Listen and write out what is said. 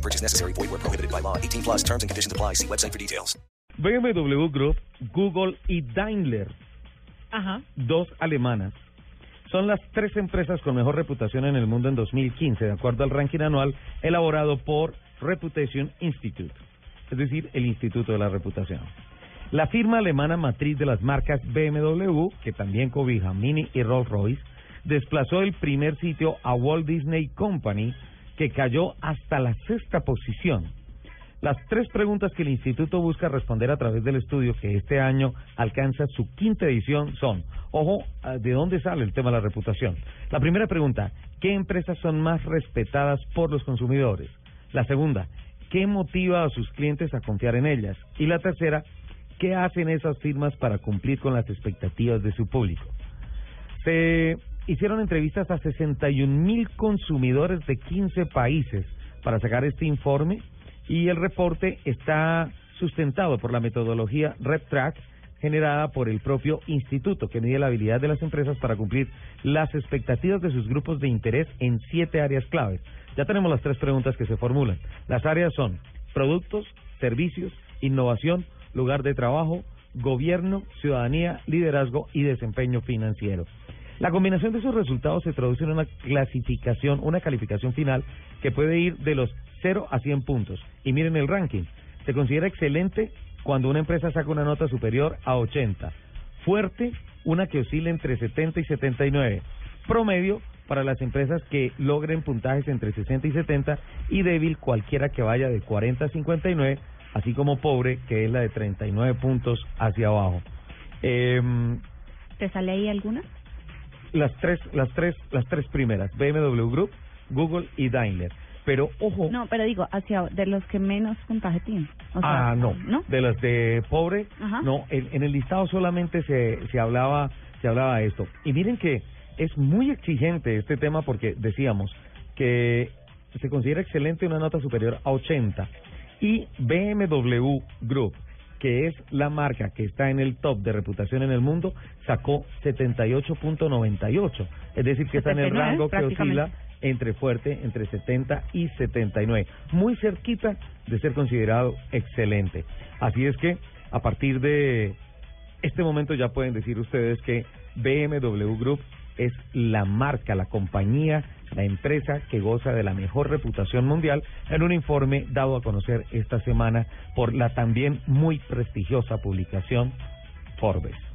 No purchase necessary. Void where prohibited by law. 18 plus terms and conditions apply. See website for details. BMW Group, Google y Daimler, Ajá. dos alemanas, son las tres empresas con mejor reputación en el mundo en 2015, de acuerdo al ranking anual elaborado por Reputation Institute, es decir, el Instituto de la Reputación. La firma alemana matriz de las marcas BMW, que también cobija Mini y Rolls-Royce, desplazó el primer sitio a Walt Disney Company, que cayó hasta la sexta posición. Las tres preguntas que el instituto busca responder a través del estudio que este año alcanza su quinta edición son, ojo, ah, ¿de dónde sale el tema de la reputación? La primera pregunta, ¿qué empresas son más respetadas por los consumidores? La segunda, ¿qué motiva a sus clientes a confiar en ellas? Y la tercera, ¿qué hacen esas firmas para cumplir con las expectativas de su público? Se hicieron entrevistas a 61 mil consumidores de 15 países para sacar este informe y el reporte está sustentado por la metodología RepTrack generada por el propio instituto que mide la habilidad de las empresas para cumplir las expectativas de sus grupos de interés en siete áreas claves. Ya tenemos las tres preguntas que se formulan. Las áreas son productos, servicios, innovación, lugar de trabajo, gobierno, ciudadanía, liderazgo y desempeño financiero. La combinación de esos resultados se traduce en una clasificación, una calificación final que puede ir de los 0 a 100 puntos. Y miren el ranking. Se considera excelente cuando una empresa saca una nota superior a 80. Fuerte, una que oscila entre 70 y 79. Promedio para las empresas que logren puntajes entre 60 y 70 y débil cualquiera que vaya de 40 a 59, así como pobre que es la de 39 puntos hacia abajo. Eh, ¿Te sale ahí alguna? Las tres, las tres, las tres primeras, BMW Group, Google y Daimler. Pero ojo, No, pero digo, hacia de los que menos puntaje tienen. O sea, ah, no, ¿No? de las de pobre, Ajá. no, en, en el listado solamente se, se hablaba, se hablaba de esto. Y miren que es muy exigente este tema porque decíamos que se considera excelente una nota superior a 80 y BMW Group que es la marca que está en el top de reputación en el mundo, sacó 78.98. Es decir, que está en el 79, rango que oscila entre fuerte, entre 70 y 79. Muy cerquita de ser considerado excelente. Así es que, a partir de este momento ya pueden decir ustedes que BMW Group es la marca, la compañía, la empresa que goza de la mejor reputación mundial en un informe dado a conocer esta semana por la también muy prestigiosa publicación Forbes.